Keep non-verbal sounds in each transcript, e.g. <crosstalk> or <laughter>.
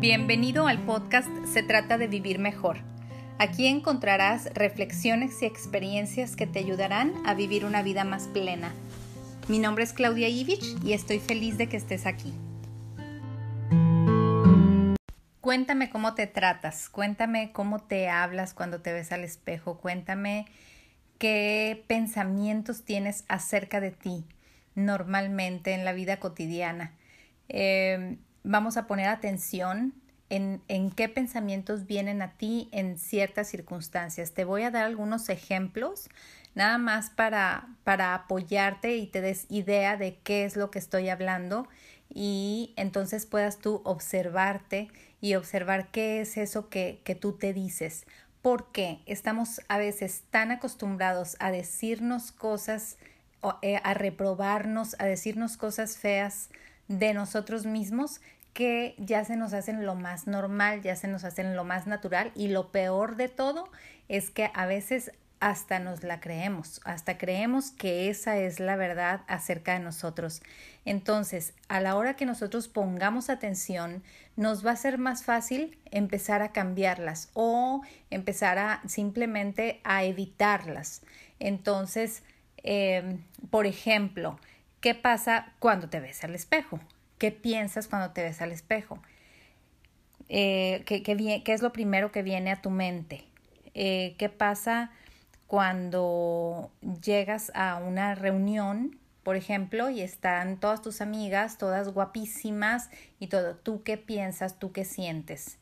Bienvenido al podcast Se trata de vivir mejor. Aquí encontrarás reflexiones y experiencias que te ayudarán a vivir una vida más plena. Mi nombre es Claudia Ivich y estoy feliz de que estés aquí. Cuéntame cómo te tratas, cuéntame cómo te hablas cuando te ves al espejo, cuéntame qué pensamientos tienes acerca de ti normalmente en la vida cotidiana. Eh, vamos a poner atención en, en, qué pensamientos vienen a ti en ciertas circunstancias. Te voy a dar algunos ejemplos, nada más para, para apoyarte y te des idea de qué es lo que estoy hablando y entonces puedas tú observarte y observar qué es eso que, que tú te dices. Porque estamos a veces tan acostumbrados a decirnos cosas, eh, a reprobarnos, a decirnos cosas feas, de nosotros mismos que ya se nos hacen lo más normal, ya se nos hacen lo más natural y lo peor de todo es que a veces hasta nos la creemos, hasta creemos que esa es la verdad acerca de nosotros. Entonces, a la hora que nosotros pongamos atención, nos va a ser más fácil empezar a cambiarlas o empezar a simplemente a evitarlas. Entonces, eh, por ejemplo, ¿Qué pasa cuando te ves al espejo? ¿Qué piensas cuando te ves al espejo? Eh, ¿qué, qué, es lo primero que viene a tu mente? Eh, ¿Qué pasa cuando llegas a una reunión, por ejemplo, y están todas tus amigas, todas guapísimas y todo? ¿Tú qué piensas? ¿Tú qué sientes?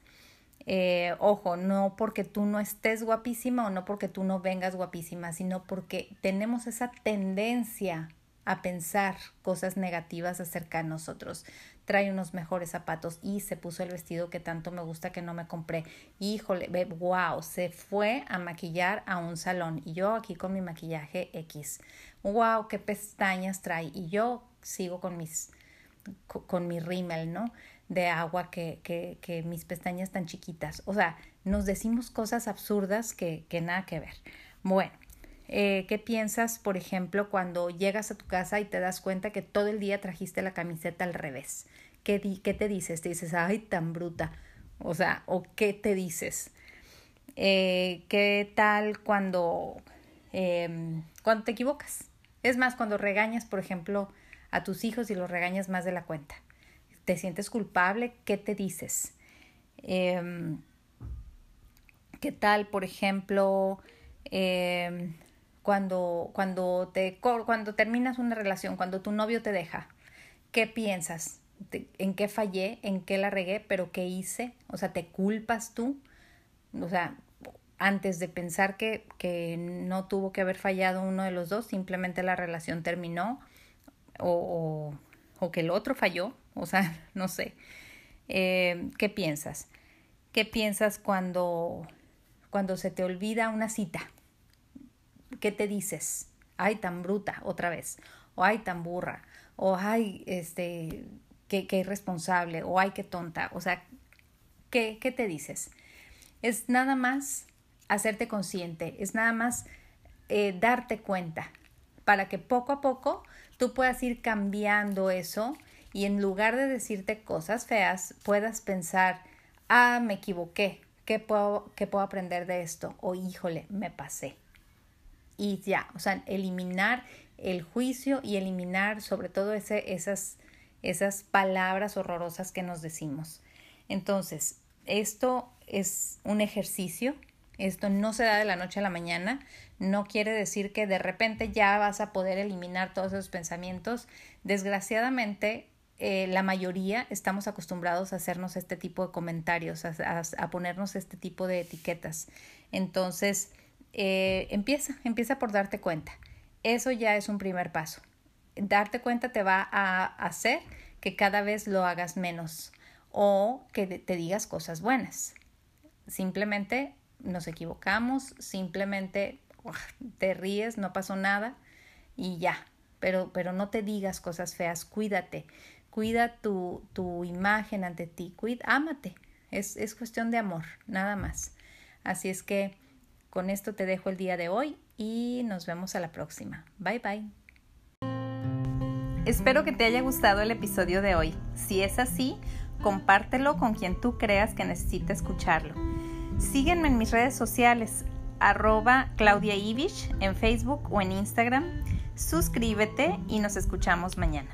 Eh, ojo, no porque tú no estés guapísima o no porque tú no vengas guapísima, sino porque tenemos esa tendencia a pensar cosas negativas acerca de nosotros. Trae unos mejores zapatos y se puso el vestido que tanto me gusta que no me compré. Híjole, wow, se fue a maquillar a un salón y yo aquí con mi maquillaje X. Wow, qué pestañas trae y yo sigo con mis con mi rímel, ¿no? De agua que, que, que mis pestañas tan chiquitas. O sea, nos decimos cosas absurdas que, que nada que ver. Bueno, eh, ¿Qué piensas, por ejemplo, cuando llegas a tu casa y te das cuenta que todo el día trajiste la camiseta al revés? ¿Qué, te dices? Te dices, ay, tan bruta. O sea, ¿o qué te dices? Eh, ¿Qué tal cuando, eh, cuando te equivocas? Es más, cuando regañas, por ejemplo, a tus hijos y los regañas más de la cuenta. ¿Te sientes culpable? ¿Qué te dices? Em, ¿Qué tal, por ejemplo, eh, cuando, cuando, te, cuando terminas una relación, cuando tu novio te deja, ¿qué piensas? ¿En qué fallé? ¿En qué la regué? ¿Pero qué hice? O sea, ¿te culpas tú? O sea, antes de pensar que, que no tuvo que haber fallado uno de los dos, simplemente la relación terminó o, o, que el otro falló, o sea, <laughs> no sé. Eh, ¿Qué piensas? ¿Qué piensas cuando, cuando se te olvida una cita? ¿Qué te dices? Ay, tan bruta, otra vez. O ay, tan burra. O ay, este, qué, qué irresponsable. O ay, qué tonta. O sea, ¿qué, ¿qué te dices? Es nada más hacerte consciente, es nada más eh, darte cuenta para que poco a poco tú puedas ir cambiando eso y en lugar de decirte cosas feas, puedas pensar, ah, me equivoqué, ¿qué puedo, qué puedo aprender de esto? O híjole, me pasé y ya, o sea, eliminar el juicio y eliminar sobre todo ese, esas, esas palabras horrorosas que nos decimos. Entonces, esto es un ejercicio, esto no se da de la noche a la mañana, no quiere decir que de repente ya vas a poder eliminar todos esos pensamientos. Desgraciadamente, eh, la mayoría estamos acostumbrados a hacernos este tipo de comentarios, a, a ponernos este tipo de etiquetas. Entonces, eh, empieza, empieza por darte cuenta. Eso ya es un primer paso. Darte cuenta te va a hacer que cada vez lo hagas menos o que te digas cosas buenas. Simplemente nos equivocamos, simplemente te ríes, no pasó nada y ya. Pero, pero no te digas cosas feas, cuídate, cuida tu, tu imagen ante ti, cuida, ámate. Es, es cuestión de amor, nada más. Así es que con esto te dejo el día de hoy y nos vemos a la próxima. Bye bye. Espero que te haya gustado el episodio de hoy. Si es así, compártelo con quien tú creas que necesita escucharlo. Sígueme en mis redes sociales, arroba Claudia Ivich en Facebook o en Instagram. Suscríbete y nos escuchamos mañana.